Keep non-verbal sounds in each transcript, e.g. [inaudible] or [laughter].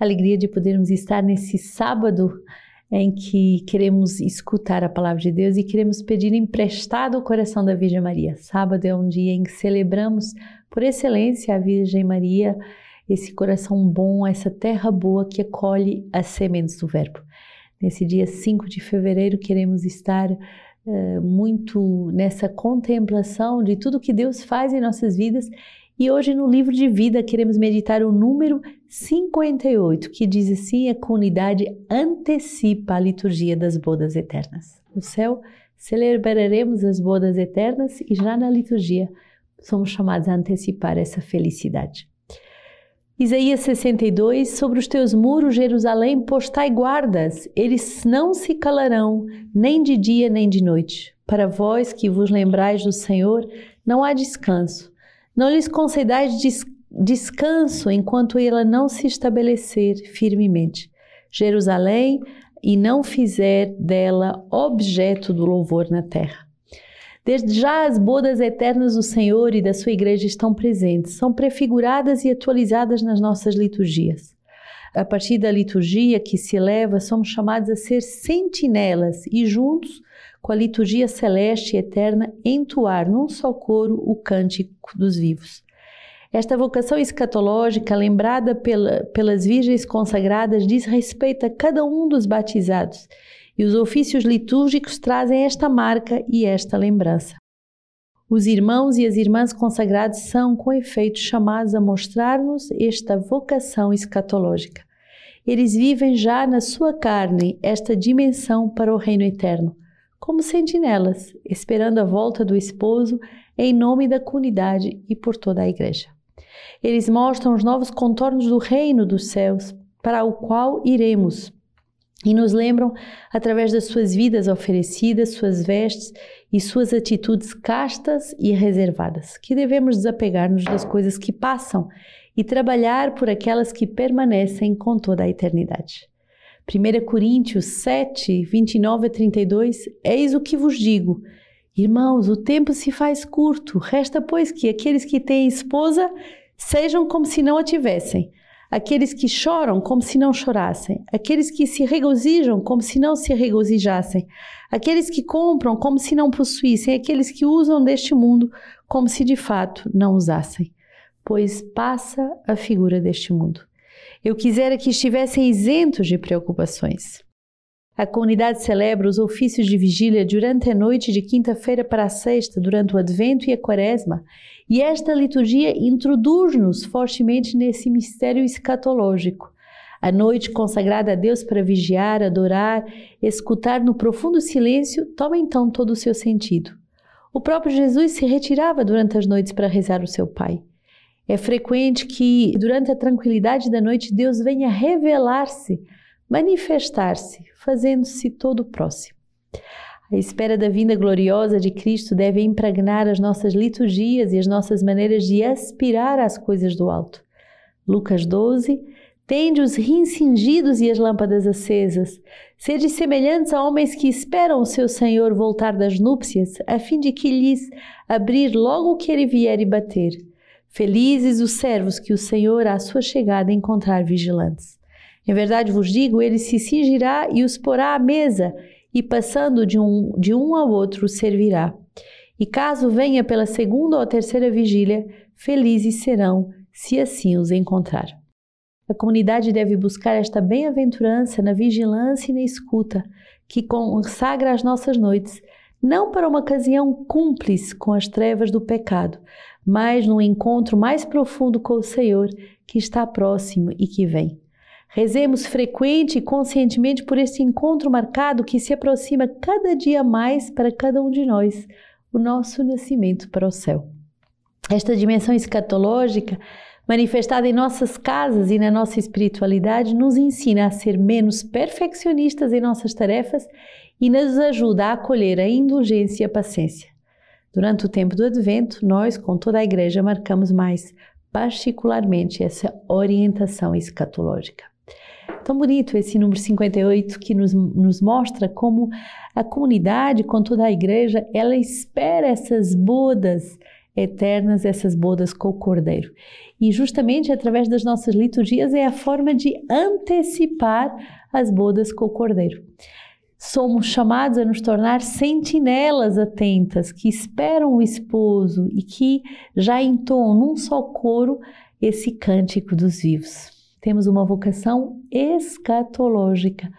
alegria de podermos estar nesse sábado em que queremos escutar a palavra de Deus e queremos pedir emprestado o coração da Virgem Maria. Sábado é um dia em que celebramos por excelência a Virgem Maria, esse coração bom, essa terra boa que acolhe as sementes do Verbo. Nesse dia 5 de fevereiro queremos estar uh, muito nessa contemplação de tudo que Deus faz em nossas vidas e hoje no livro de vida queremos meditar o número 58, que diz assim: a comunidade antecipa a liturgia das bodas eternas. No céu celebraremos as bodas eternas e já na liturgia somos chamados a antecipar essa felicidade. Isaías 62, sobre os teus muros, Jerusalém, postai guardas, eles não se calarão, nem de dia nem de noite. Para vós que vos lembrais do Senhor, não há descanso não lhes concedais des descanso enquanto ela não se estabelecer firmemente. Jerusalém e não fizer dela objeto do louvor na terra. Desde já as bodas eternas do Senhor e da sua igreja estão presentes, são prefiguradas e atualizadas nas nossas liturgias. A partir da liturgia que se eleva, somos chamados a ser sentinelas e juntos com a liturgia celeste e eterna, entoar num só coro o cântico dos vivos. Esta vocação escatológica, lembrada pela, pelas virgens consagradas, diz respeito a cada um dos batizados, e os ofícios litúrgicos trazem esta marca e esta lembrança. Os irmãos e as irmãs consagrados são, com efeito, chamados a mostrar-nos esta vocação escatológica. Eles vivem já na sua carne esta dimensão para o reino eterno, como sentinelas, esperando a volta do esposo em nome da comunidade e por toda a igreja. Eles mostram os novos contornos do reino dos céus, para o qual iremos, e nos lembram, através das suas vidas oferecidas, suas vestes e suas atitudes castas e reservadas, que devemos desapegar-nos das coisas que passam e trabalhar por aquelas que permanecem com toda a eternidade. 1 Coríntios 7, 29 a 32, eis o que vos digo. Irmãos, o tempo se faz curto, resta, pois, que aqueles que têm esposa sejam como se não a tivessem, aqueles que choram como se não chorassem, aqueles que se regozijam como se não se regozijassem, aqueles que compram como se não possuíssem, aqueles que usam deste mundo como se de fato não usassem, pois passa a figura deste mundo. Eu quisera que estivessem isentos de preocupações. A comunidade celebra os ofícios de vigília durante a noite de quinta-feira para a sexta, durante o Advento e a Quaresma, e esta liturgia introduz-nos fortemente nesse mistério escatológico. A noite consagrada a Deus para vigiar, adorar, escutar no profundo silêncio toma então todo o seu sentido. O próprio Jesus se retirava durante as noites para rezar o seu Pai. É frequente que, durante a tranquilidade da noite, Deus venha revelar-se, manifestar-se, fazendo-se todo próximo. A espera da vinda gloriosa de Cristo deve impregnar as nossas liturgias e as nossas maneiras de aspirar às coisas do alto. Lucas 12, Tende os rins cingidos e as lâmpadas acesas. Sede semelhantes a homens que esperam o seu Senhor voltar das núpcias, a fim de que lhes abrir logo que ele vier e bater. Felizes os servos que o Senhor, à sua chegada, encontrar vigilantes. Em verdade vos digo, ele se cingirá e os porá à mesa, e passando de um, de um ao outro servirá. E caso venha pela segunda ou terceira vigília, felizes serão, se assim os encontrar. A comunidade deve buscar esta bem-aventurança na vigilância e na escuta, que consagra as nossas noites, não para uma ocasião cúmplice com as trevas do pecado, mas num encontro mais profundo com o Senhor que está próximo e que vem. Rezemos frequente e conscientemente por esse encontro marcado que se aproxima cada dia mais para cada um de nós, o nosso nascimento para o céu. Esta dimensão escatológica, manifestada em nossas casas e na nossa espiritualidade, nos ensina a ser menos perfeccionistas em nossas tarefas e nos ajuda a acolher a indulgência e a paciência. Durante o tempo do Advento, nós, com toda a Igreja, marcamos mais particularmente essa orientação escatológica. Tão bonito esse número 58 que nos, nos mostra como a comunidade, com toda a Igreja, ela espera essas bodas eternas, essas bodas com o Cordeiro. E justamente através das nossas liturgias é a forma de antecipar as bodas com o Cordeiro. Somos chamados a nos tornar sentinelas atentas que esperam o esposo e que já entoam num só coro esse cântico dos vivos. Temos uma vocação escatológica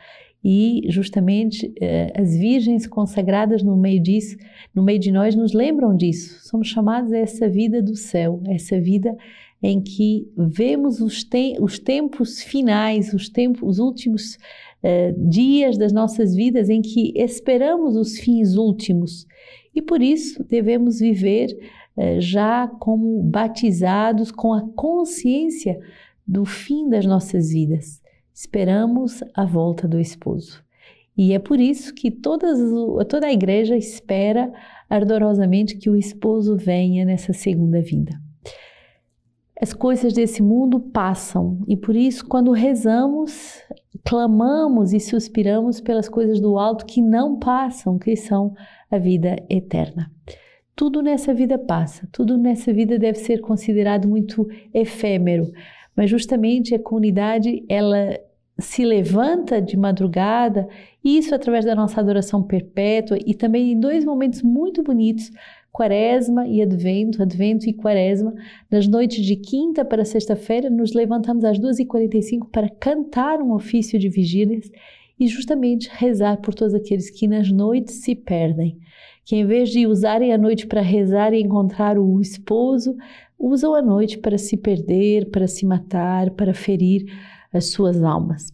e justamente eh, as virgens consagradas no meio disso, no meio de nós, nos lembram disso. Somos chamados a essa vida do céu, essa vida em que vemos os, te os tempos finais, os, tempos, os últimos eh, dias das nossas vidas, em que esperamos os fins últimos. E por isso devemos viver eh, já como batizados com a consciência do fim das nossas vidas esperamos a volta do esposo. E é por isso que todas, toda a igreja espera ardorosamente que o esposo venha nessa segunda vinda. As coisas desse mundo passam e por isso, quando rezamos, clamamos e suspiramos pelas coisas do alto que não passam, que são a vida eterna. Tudo nessa vida passa, tudo nessa vida deve ser considerado muito efêmero, mas justamente a comunidade ela se levanta de madrugada, isso através da nossa adoração perpétua e também em dois momentos muito bonitos, Quaresma e Advento, Advento e Quaresma. Nas noites de quinta para sexta-feira, nos levantamos às 2h45 para cantar um ofício de vigílias e justamente rezar por todos aqueles que nas noites se perdem, que em vez de usarem a noite para rezar e encontrar o esposo, usam a noite para se perder, para se matar, para ferir as suas almas.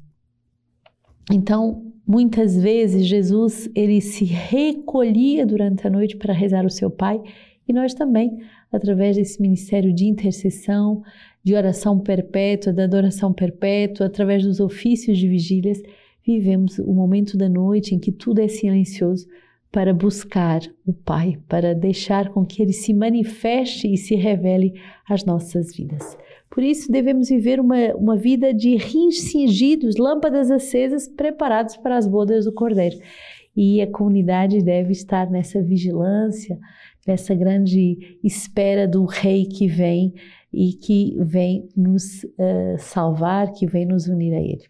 Então, muitas vezes Jesus ele se recolhia durante a noite para rezar o seu Pai e nós também, através desse ministério de intercessão, de oração perpétua, da adoração perpétua, através dos ofícios de vigílias, vivemos o momento da noite em que tudo é silencioso para buscar o Pai, para deixar com que Ele se manifeste e se revele às nossas vidas. Por isso, devemos viver uma, uma vida de rins cingidos, lâmpadas acesas, preparados para as bodas do Cordeiro. E a comunidade deve estar nessa vigilância, nessa grande espera do Rei que vem e que vem nos uh, salvar, que vem nos unir a Ele.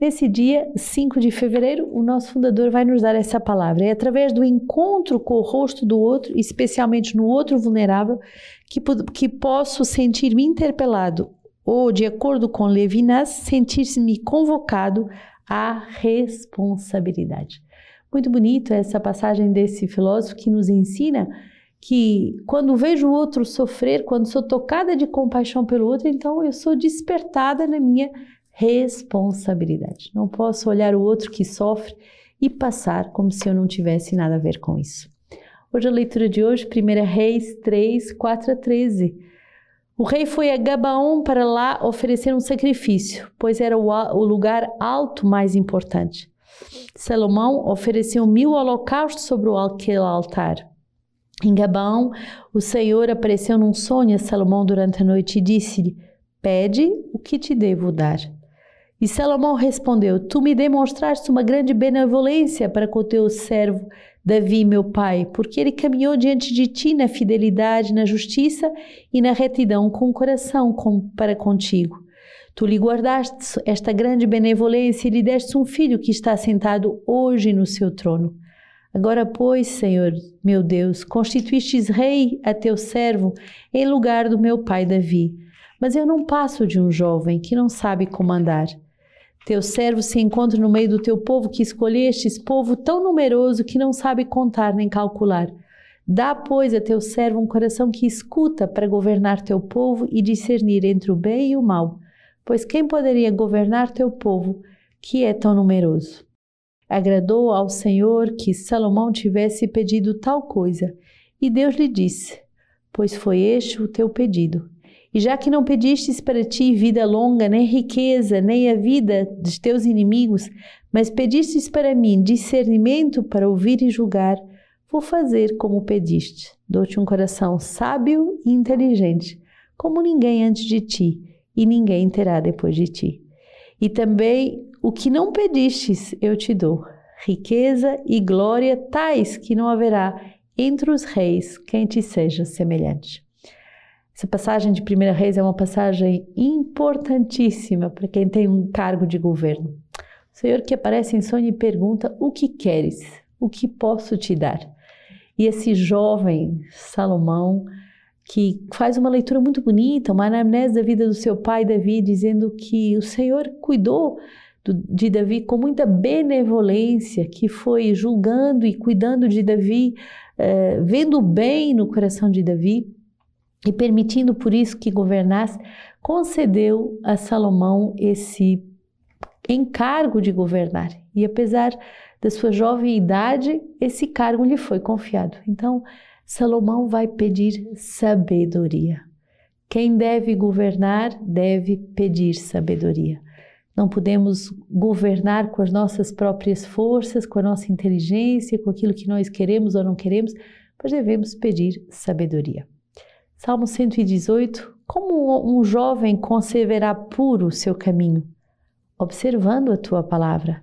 Nesse dia, 5 de fevereiro, o nosso fundador vai nos dar essa palavra. É através do encontro com o rosto do outro, especialmente no outro vulnerável, que, que posso sentir-me interpelado ou, de acordo com Levinas, sentir-me convocado à responsabilidade. Muito bonito essa passagem desse filósofo que nos ensina que quando vejo o outro sofrer, quando sou tocada de compaixão pelo outro, então eu sou despertada na minha responsabilidade. Não posso olhar o outro que sofre e passar como se eu não tivesse nada a ver com isso. Hoje a leitura de hoje, 1 Reis 3, 4 a 13. O rei foi a Gabaon para lá oferecer um sacrifício, pois era o, lugar alto mais importante. Salomão ofereceu mil holocaustos sobre aquele altar. Em Gabaon, o Senhor apareceu num sonho a Salomão durante a noite e disse-lhe: Pede o que te devo dar. E Salomão respondeu: Tu me demonstraste uma grande benevolência para com o teu servo Davi, meu pai, porque ele caminhou diante de ti na fidelidade, na justiça e na retidão com o coração com, para contigo. Tu lhe guardaste esta grande benevolência e lhe deste um filho que está sentado hoje no seu trono. Agora, pois, Senhor, meu Deus, constituístes rei a teu servo em lugar do meu pai Davi. Mas eu não passo de um jovem que não sabe comandar. Teu servo se encontra no meio do teu povo que escolhestes, povo tão numeroso que não sabe contar nem calcular. Dá, pois, a teu servo um coração que escuta para governar teu povo e discernir entre o bem e o mal. Pois quem poderia governar teu povo, que é tão numeroso? Agradou ao Senhor que Salomão tivesse pedido tal coisa, e Deus lhe disse: Pois foi este o teu pedido e já que não pedistes para ti vida longa, nem riqueza, nem a vida dos teus inimigos, mas pedistes para mim discernimento para ouvir e julgar, vou fazer como pediste. Dou-te um coração sábio e inteligente, como ninguém antes de ti, e ninguém terá depois de ti. E também o que não pedistes eu te dou, riqueza e glória tais que não haverá entre os reis quem te seja semelhante. Essa passagem de Primeira Reis é uma passagem importantíssima para quem tem um cargo de governo. O Senhor que aparece em sonho e pergunta: O que queres? O que posso te dar? E esse jovem Salomão, que faz uma leitura muito bonita, uma anamnese da vida do seu pai Davi, dizendo que o Senhor cuidou de Davi com muita benevolência, que foi julgando e cuidando de Davi, eh, vendo bem no coração de Davi e permitindo por isso que governasse, concedeu a Salomão esse encargo de governar. E apesar da sua jovem idade, esse cargo lhe foi confiado. Então, Salomão vai pedir sabedoria. Quem deve governar deve pedir sabedoria. Não podemos governar com as nossas próprias forças, com a nossa inteligência, com aquilo que nós queremos ou não queremos, mas devemos pedir sabedoria. Salmo 118: Como um jovem conservará puro o seu caminho? Observando a tua palavra.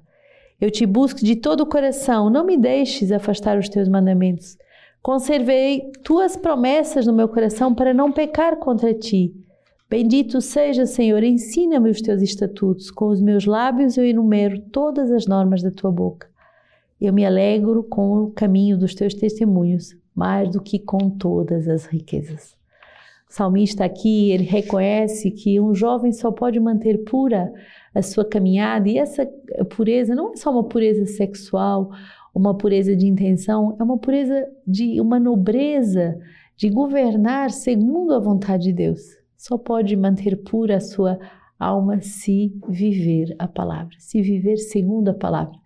Eu te busco de todo o coração, não me deixes afastar os teus mandamentos. Conservei tuas promessas no meu coração para não pecar contra ti. Bendito seja, Senhor, ensina-me os teus estatutos. Com os meus lábios eu enumero todas as normas da tua boca. Eu me alegro com o caminho dos teus testemunhos, mais do que com todas as riquezas. O salmista aqui, ele reconhece que um jovem só pode manter pura a sua caminhada, e essa pureza não é só uma pureza sexual, uma pureza de intenção, é uma pureza de uma nobreza de governar segundo a vontade de Deus. Só pode manter pura a sua alma se viver a palavra, se viver segundo a palavra.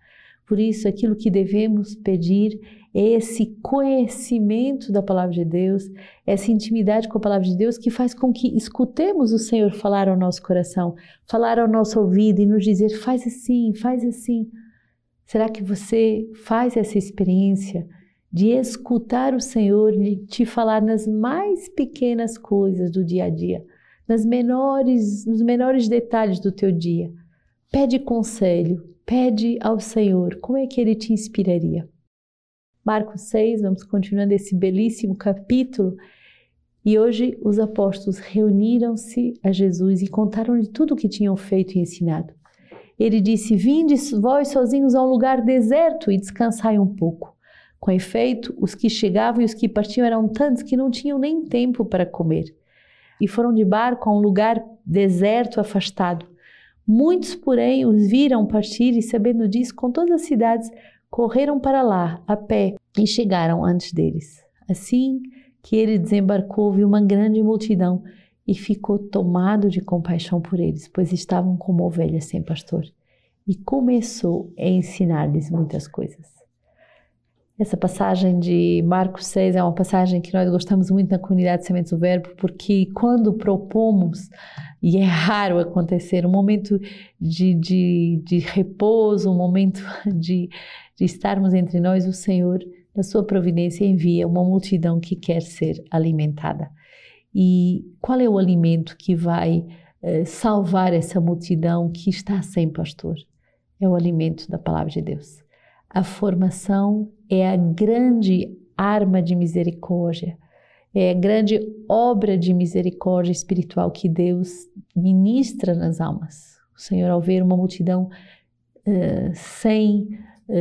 Por isso, aquilo que devemos pedir esse conhecimento da palavra de Deus, essa intimidade com a palavra de Deus que faz com que escutemos o Senhor falar ao nosso coração, falar ao nosso ouvido e nos dizer: faz assim, faz assim. Será que você faz essa experiência de escutar o Senhor te falar nas mais pequenas coisas do dia a dia, nas menores, nos menores detalhes do teu dia? Pede conselho, pede ao Senhor como é que ele te inspiraria. Marcos 6, vamos continuando esse belíssimo capítulo. E hoje os apóstolos reuniram-se a Jesus e contaram-lhe tudo o que tinham feito e ensinado. Ele disse: Vinde vós sozinhos a um lugar deserto e descansai um pouco. Com efeito, os que chegavam e os que partiam eram tantos que não tinham nem tempo para comer. E foram de barco a um lugar deserto, afastado. Muitos, porém, os viram partir e, sabendo disso, com todas as cidades correram para lá a pé e chegaram antes deles. Assim que ele desembarcou, viu uma grande multidão e ficou tomado de compaixão por eles, pois estavam como ovelhas sem pastor. E começou a ensinar-lhes muitas coisas. Essa passagem de Marcos 6 é uma passagem que nós gostamos muito na comunidade de Sementes do Verbo, porque quando propomos, e é raro acontecer, um momento de, de, de repouso, um momento [laughs] de, de estarmos entre nós, o Senhor, na sua providência, envia uma multidão que quer ser alimentada. E qual é o alimento que vai eh, salvar essa multidão que está sem pastor? É o alimento da palavra de Deus. A formação é a grande arma de misericórdia, é a grande obra de misericórdia espiritual que Deus ministra nas almas. O Senhor, ao ver uma multidão uh, sem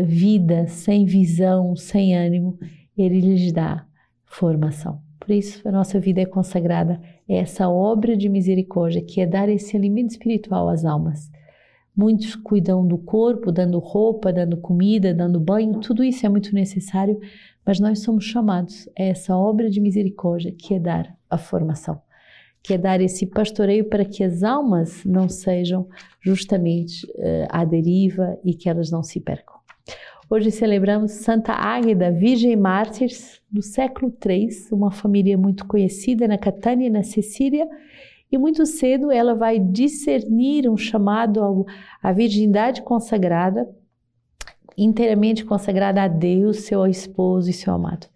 vida, sem visão, sem ânimo, Ele lhes dá formação. Por isso, a nossa vida é consagrada a essa obra de misericórdia, que é dar esse alimento espiritual às almas. Muitos cuidam do corpo, dando roupa, dando comida, dando banho, tudo isso é muito necessário, mas nós somos chamados a essa obra de misericórdia, que é dar a formação, que é dar esse pastoreio para que as almas não sejam justamente uh, à deriva e que elas não se percam. Hoje celebramos Santa Águeda, Virgem Mártir do século III, uma família muito conhecida na Catânia, na Sicília, e muito cedo ela vai discernir um chamado à virgindade consagrada, inteiramente consagrada a Deus, seu esposo e seu amado.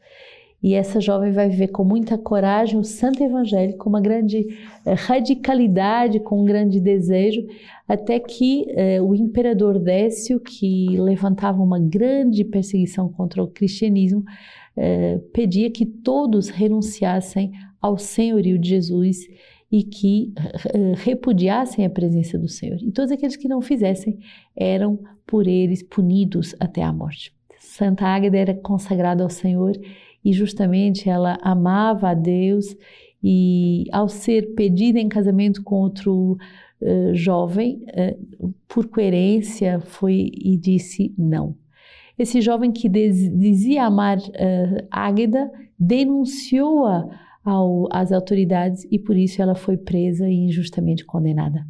E essa jovem vai viver com muita coragem o santo evangelho, com uma grande eh, radicalidade, com um grande desejo, até que eh, o imperador Décio, que levantava uma grande perseguição contra o cristianismo, eh, pedia que todos renunciassem ao senhorio de Jesus e que eh, repudiassem a presença do Senhor. E todos aqueles que não fizessem eram por eles punidos até a morte. Santa Águeda era consagrada ao Senhor e justamente ela amava a Deus e ao ser pedida em casamento com outro uh, jovem, uh, por coerência foi e disse não. Esse jovem que dizia amar uh, Águeda denunciou-a às autoridades e por isso ela foi presa e injustamente condenada.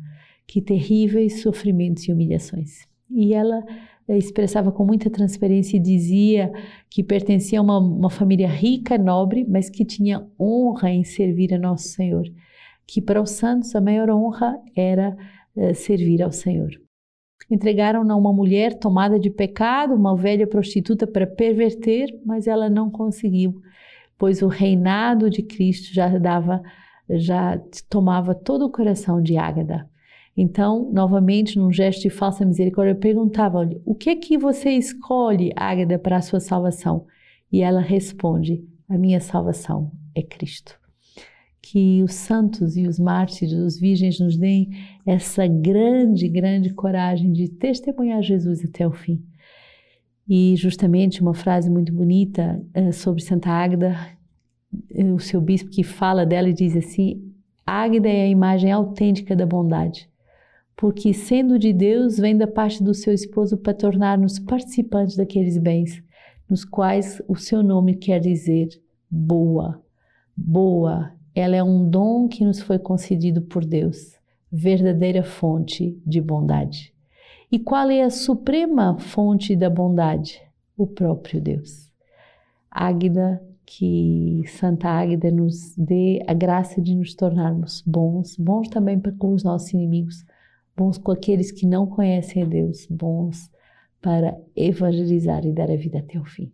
Que terríveis sofrimentos e humilhações. E ela expressava com muita transparência e dizia que pertencia a uma, uma família rica, nobre, mas que tinha honra em servir a Nosso Senhor. Que para os santos a maior honra era uh, servir ao Senhor. Entregaram-na uma mulher tomada de pecado, uma velha prostituta, para perverter, mas ela não conseguiu, pois o reinado de Cristo já dava, já tomava todo o coração de Ágada. Então, novamente, num gesto de falsa misericórdia, eu perguntava: olha, o que é que você escolhe, Águeda, para a sua salvação? E ela responde: a minha salvação é Cristo. Que os santos e os mártires, os virgens, nos deem essa grande, grande coragem de testemunhar Jesus até o fim. E justamente uma frase muito bonita uh, sobre Santa Águeda, uh, o seu bispo que fala dela e diz assim: Águeda é a imagem autêntica da bondade porque, sendo de Deus, vem da parte do seu esposo para tornar-nos participantes daqueles bens, nos quais o seu nome quer dizer boa. Boa, ela é um dom que nos foi concedido por Deus, verdadeira fonte de bondade. E qual é a suprema fonte da bondade? O próprio Deus. Águida, que Santa Águida nos dê a graça de nos tornarmos bons, bons também com os nossos inimigos, bons com aqueles que não conhecem a Deus, bons para evangelizar e dar a vida até o fim.